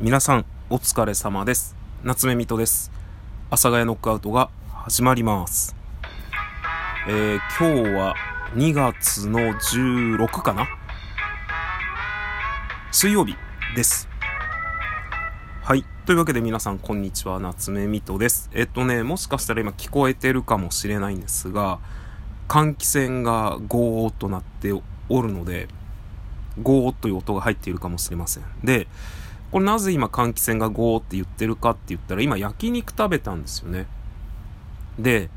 皆さんお疲れ様です。夏目水戸です。阿佐ヶ谷ノックアウトが始まります。えー、今日は2月の16かな？水曜日です。はい。というわけで皆さんこんにちは。夏目水戸です。えっとねもしかしたら今聞こえてるかもしれないんですが換気扇がゴーッとなっておるのでゴーという音が入っているかもしれません。で、これなぜ今換気扇がゴーって言ってるかって言ったら今焼肉食べたんですよね。で、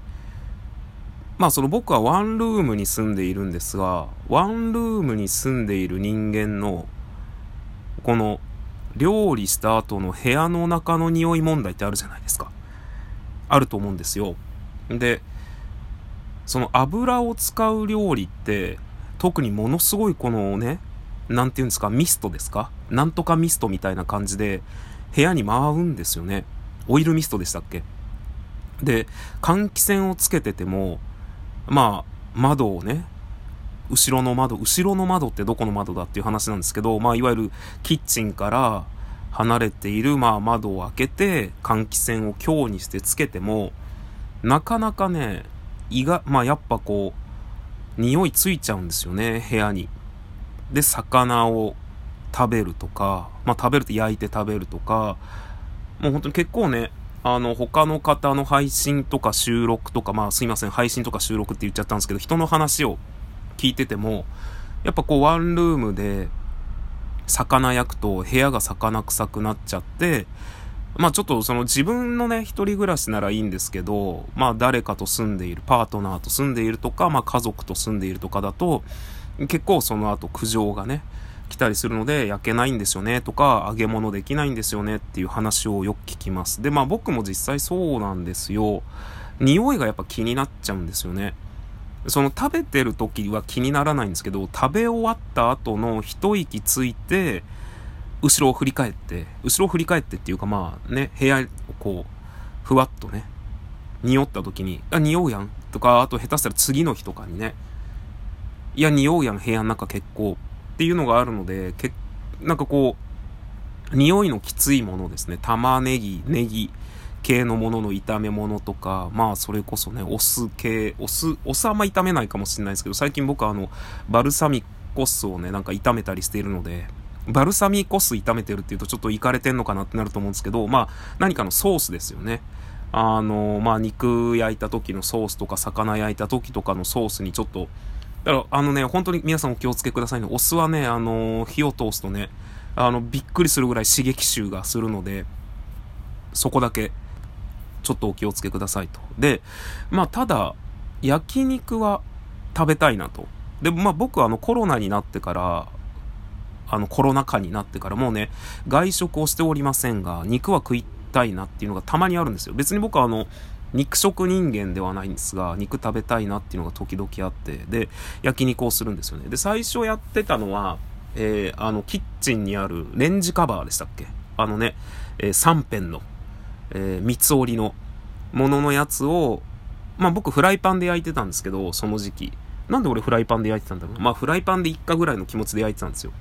まあその僕はワンルームに住んでいるんですが、ワンルームに住んでいる人間のこの料理した後の部屋の中の匂い問題ってあるじゃないですか。あると思うんですよ。で、その油を使う料理って特にものすごいこのね、なんて言うんですか、ミストですか？なんとかミストみたいな感じで、部屋に舞うんですよね。オイルミストでしたっけ？で、換気扇をつけてても、まあ、窓をね、後ろの窓、後ろの窓ってどこの窓だっていう話なんですけど、まあ、いわゆるキッチンから離れている、まあ、窓を開けて、換気扇を強にしてつけても、なかなかね、胃が、まあ、やっぱこう、匂いついちゃうんですよね、部屋に。で、魚を食べるとか、まあ食べるって焼いて食べるとか、もう本当に結構ね、あの、他の方の配信とか収録とか、まあすいません、配信とか収録って言っちゃったんですけど、人の話を聞いてても、やっぱこうワンルームで魚焼くと部屋が魚臭くなっちゃって、まあちょっとその自分のね、一人暮らしならいいんですけど、まあ誰かと住んでいる、パートナーと住んでいるとか、まあ家族と住んでいるとかだと、結構その後苦情がね、来たりするので焼けないんですよねとか揚げ物できないんですよねっていう話をよく聞きます。で、まあ僕も実際そうなんですよ。匂いがやっぱ気になっちゃうんですよね。その食べてる時は気にならないんですけど、食べ終わった後の一息ついて、後ろを振り返って、後ろを振り返ってっていうかまあね、部屋をこう、ふわっとね、匂った時に、あ、匂うやんとか、あと下手したら次の日とかにね、いや、匂うやん、部屋の中結構。っていうのがあるので、けなんかこう、匂いのきついものですね。玉ねぎ、ネギ系のものの炒め物とか、まあそれこそね、お酢系、お酢、お酢あんま炒めないかもしれないですけど、最近僕はあの、バルサミコ酢をね、なんか炒めたりしているので、バルサミコ酢炒めてるっていうとちょっといかれてんのかなってなると思うんですけど、まあ何かのソースですよね。あの、まあ肉焼いた時のソースとか魚焼いた時とかのソースにちょっとだから、あのね、本当に皆さんお気をつけくださいね。お酢はね、あの火を通すとね、あの、びっくりするぐらい刺激臭がするので、そこだけ、ちょっとお気をつけくださいと。で、まあ、ただ、焼肉は食べたいなと。で、まあ、僕はあの、コロナになってから、あの、コロナ禍になってからもうね、外食をしておりませんが、肉は食いたいなっていうのがたまにあるんですよ。別に僕はあの、肉食人間ではないんですが、肉食べたいなっていうのが時々あって、で、焼肉をするんですよね。で、最初やってたのは、えー、あの、キッチンにあるレンジカバーでしたっけ？あのね、えー、3辺の、えー、三つ折りのもののやつを、まあ僕フライパンで焼いてたんですけど、その時期。なんで俺フライパンで焼いてたんだろうまあフライパンで一家ぐらいの気持ちで焼いてたんですよ。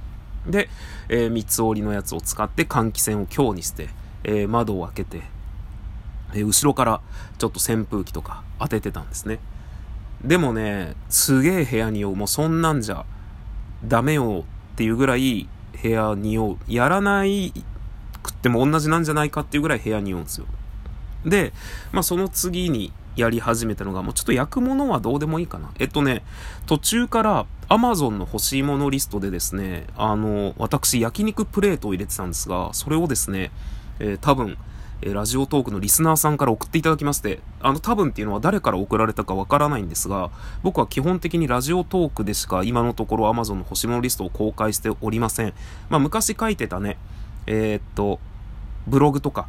で、えー、三つ折りのやつを使って換気扇を強にして、えー、窓を開けて、え後ろからちょっと扇風機とか当ててたんですね。でもね、すげえ部屋に酔う。もうそんなんじゃダメよっていうぐらい部屋に酔う。やらないくっても同じなんじゃないかっていうぐらい部屋に酔うんですよ。で、まあその次にやり始めたのが、もうちょっと焼くものはどうでもいいかな。えっとね、途中から Amazon の欲しいものリストでですね、あの、私焼肉プレートを入れてたんですが、それをですね、えー、多分、えラジオトークのリスナーさんから送っていただきまして、あの多分っていうのは誰から送られたかわからないんですが、僕は基本的にラジオトークでしか今のところ Amazon の星物リストを公開しておりません。まあ昔書いてたね、えー、っと、ブログとか、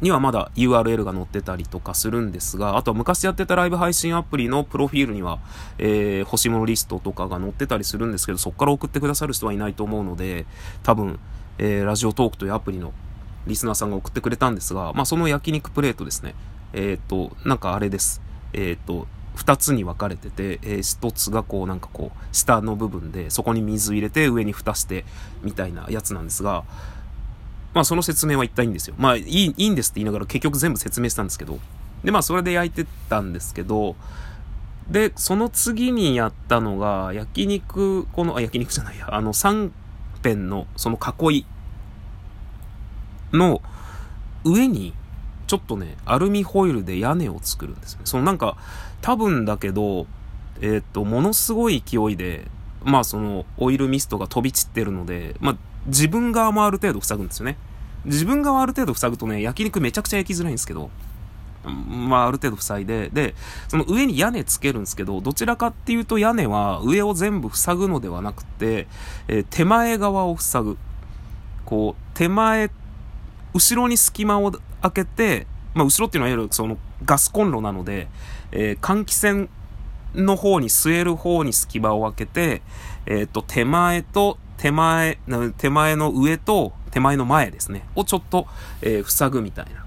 にはまだ URL が載ってたりとかするんですが、あとは昔やってたライブ配信アプリのプロフィールには、えー、星物リストとかが載ってたりするんですけど、そこから送ってくださる人はいないと思うので、多分、えー、ラジオトークというアプリのリスナーさんが送ってくれたんですが、まあ、その焼肉プレートですね。えっ、ー、と、なんかあれです。えっ、ー、と、二つに分かれてて、えー、一つがこうなんかこう、下の部分で、そこに水入れて上に蓋して、みたいなやつなんですが、まあその説明は言ったいいんですよ。まあいい、いいんですって言いながら結局全部説明したんですけど。で、まあそれで焼いてたんですけど、で、その次にやったのが、焼肉、この、あ、焼肉じゃないや、あの3辺のその囲いの上に、ちょっとね、アルミホイルで屋根を作るんですね。そのなんか、多分だけど、えっ、と、ものすごい勢いで、まあその、オイルミストが飛び散ってるので、まあ、自分側もある程度塞ぐんですよね。自分側ある程度塞ぐとね、焼肉めちゃくちゃ焼きづらいんですけど、まあ、ある程度塞いで、で、その上に屋根つけるんですけど、どちらかっていうと屋根は上を全部塞ぐのではなくて、えー、手前側を塞ぐ。こう、手前、後ろに隙間を開けて、まあ、後ろっていうのはいわゆるそのガスコンロなので、えー、換気扇の方に据える方に隙間を開けて、えっ、ー、と、手前と手前、手前の上と手前の前ですね、をちょっと、えー、塞ぐみたいな。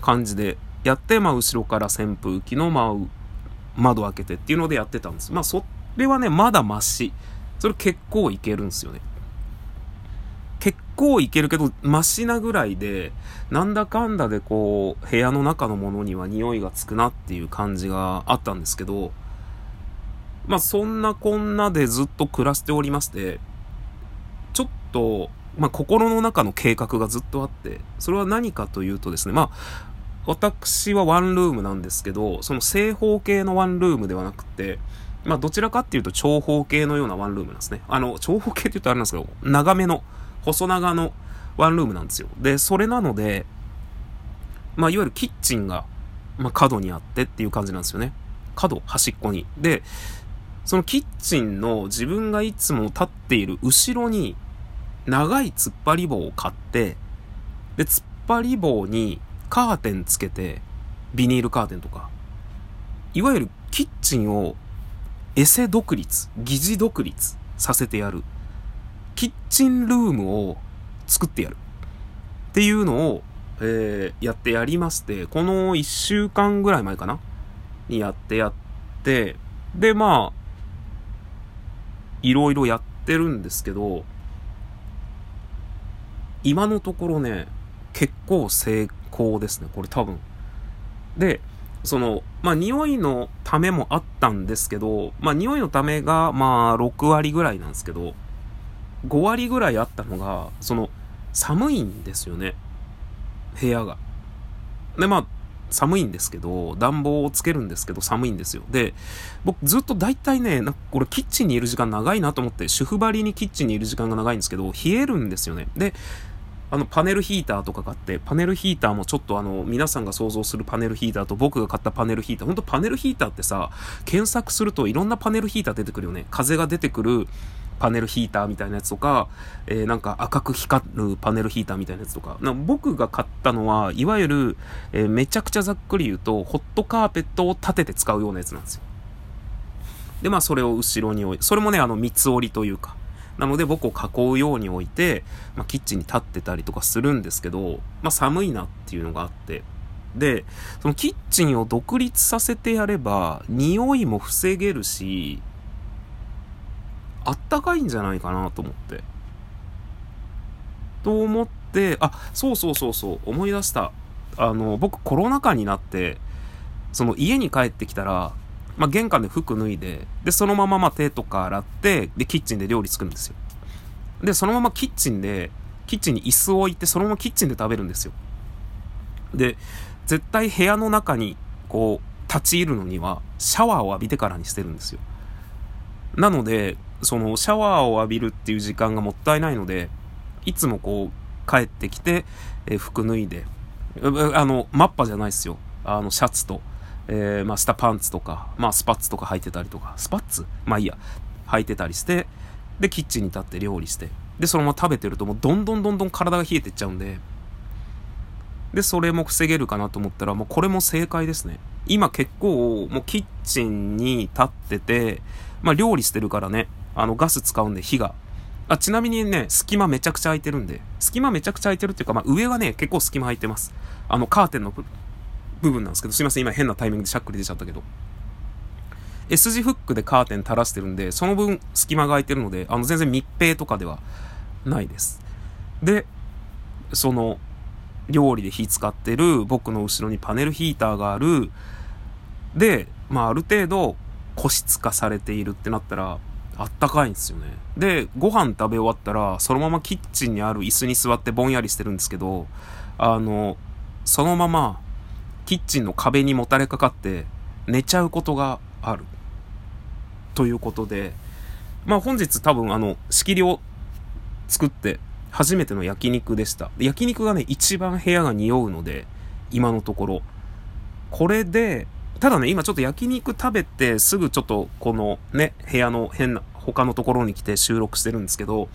感じでやって、まあ、後ろから扇風機の、まあ、窓開けてっていうのでやってたんです。まあ、それはね、まだマシ。それ結構いけるんですよね。結構いけるけど、マシなぐらいで、なんだかんだでこう、部屋の中のものには匂いがつくなっていう感じがあったんですけど、まあそんなこんなでずっと暮らしておりまして、ちょっと、まあ心の中の計画がずっとあって、それは何かというとですね、まあ私はワンルームなんですけど、その正方形のワンルームではなくて、まあどちらかっていうと長方形のようなワンルームなんですね。あの、長方形って言うとあれなんですけど、長めの、細長のワンルームなんですよ。で、それなので、まあいわゆるキッチンが、まあ角にあってっていう感じなんですよね。角、端っこに。で、そのキッチンの自分がいつも立っている後ろに長い突っ張り棒を買って、で、突っ張り棒にカーテンつけて、ビニールカーテンとか、いわゆるキッチンをエセ独立、疑似独立させてやる。キッチンルームを作ってやる。っていうのを、えー、やってやりまして、この1週間ぐらい前かな？にやってやって、で、まあ、いろいろやってるんですけど、今のところね、結構成功ですね、これ多分。で、その、まあ、匂いのためもあったんですけど、まあ、匂いのためが、まあ、6割ぐらいなんですけど、5割ぐらいあったのが、その、寒いんですよね。部屋が。で、まあ、寒いんですけど、暖房をつけるんですけど寒いんですよ。で、僕ずっと大体ね、なんかこれキッチンにいる時間長いなと思って、主婦張りにキッチンにいる時間が長いんですけど、冷えるんですよね。で、あの、パネルヒーターとか買って、パネルヒーターもちょっとあの、皆さんが想像するパネルヒーターと僕が買ったパネルヒーター、ほんとパネルヒーターってさ、検索するといろんなパネルヒーター出てくるよね。風が出てくるパネルヒーターみたいなやつとか、えー、なんか赤く光るパネルヒーターみたいなやつとか。か僕が買ったのは、いわゆる、えー、めちゃくちゃざっくり言うと、ホットカーペットを立てて使うようなやつなんですよ。で、まあそれを後ろに置いて、それもね、あの、三つ折りというか、なので僕を囲うように置いて、まあ、キッチンに立ってたりとかするんですけど、まあ、寒いなっていうのがあって。で、そのキッチンを独立させてやれば、匂いも防げるし、あったかいんじゃないかなと思って。と思って、あ、そうそうそうそう、思い出した。あの、僕コロナ禍になって、その家に帰ってきたら、まあ、玄関で服脱いで、で、そのままま手とか洗って、で、キッチンで料理作るんですよ。で、そのままキッチンで、キッチンに椅子を置いて、そのままキッチンで食べるんですよ。で、絶対部屋の中に、こう、立ち入るのには、シャワーを浴びてからにしてるんですよ。なので、その、シャワーを浴びるっていう時間がもったいないので、いつもこう、帰ってきて、えー、服脱いで、あの、マッパじゃないですよ。あの、シャツと、えー、まあ、下パンツとか、まあ、スパッツとか履いてたりとか、スパッツ？まあいいや、履いてたりして、で、キッチンに立って料理して、で、そのまま食べてるともうどんどんどんどん体が冷えてっちゃうんで、で、それも防げるかなと思ったら、もうこれも正解ですね。今結構、もうキッチンに立ってて、まあ料理してるからね、あのガス使うんで火が。あ、ちなみにね、隙間めちゃくちゃ空いてるんで、隙間めちゃくちゃ空いてるっていうか、まあ上はね、結構隙間空いてます。あのカーテンの部分なんですけど、すいません、今変なタイミングでしゃっくり出ちゃったけど。S 字フックでカーテン垂らしてるんで、その分隙間が空いてるので、あの全然密閉とかではないです。で、その、料理で火使ってる、僕の後ろにパネルヒーターがある、で、まあある程度個室化されているってなったら、あったかいんですよね。で、ご飯食べ終わったら、そのままキッチンにある椅子に座ってぼんやりしてるんですけど、あの、そのまま、キッチンの壁にもたれかかって、寝ちゃうことがある。ということで、まあ本日多分あの、仕切りを作って初めての焼肉でした。焼肉がね、一番部屋が匂うので、今のところ。これで、ただね、今ちょっと焼肉食べてすぐちょっとこのね、部屋の変な、他のところに来て収録してるんですけど、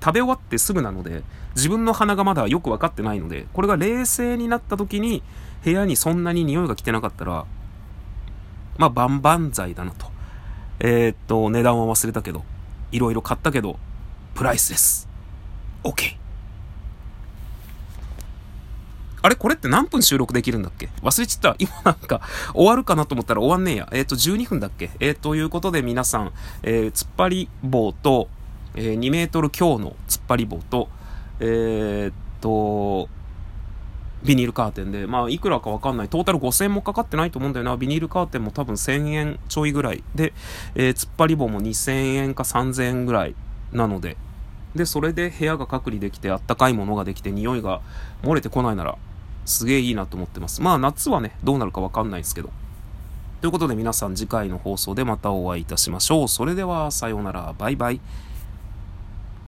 食べ終わってすぐなので、自分の鼻がまだよくわかってないので、これが冷静になった時に、部屋にそんなに匂いが来てなかったら、まあ、万々歳だなと。えー、っと、値段は忘れたけど、いろいろ買ったけど、プライスです。OK。あれこれって何分収録できるんだっけ？忘れちゃった。今なんか終わるかなと思ったら終わんねえや。えっ、ー、と、12分だっけ？えー、ということで皆さん、えー、突っ張り棒と、えー、2メートル強の突っ張り棒と、えー、っと、ビニールカーテンで、まあ、いくらかわかんない。トータル5000円もかかってないと思うんだよな。ビニールカーテンも多分1000円ちょいぐらい。で、えー、突っ張り棒も2000円か3000円ぐらいなので。で、それで部屋が隔離できて、あったかいものができて、匂いが漏れてこないなら、すげえいいなと思ってます。まあ、夏はね、どうなるかわかんないですけど。ということで皆さん次回の放送でまたお会いいたしましょう。それでは、さようなら。バイバイ。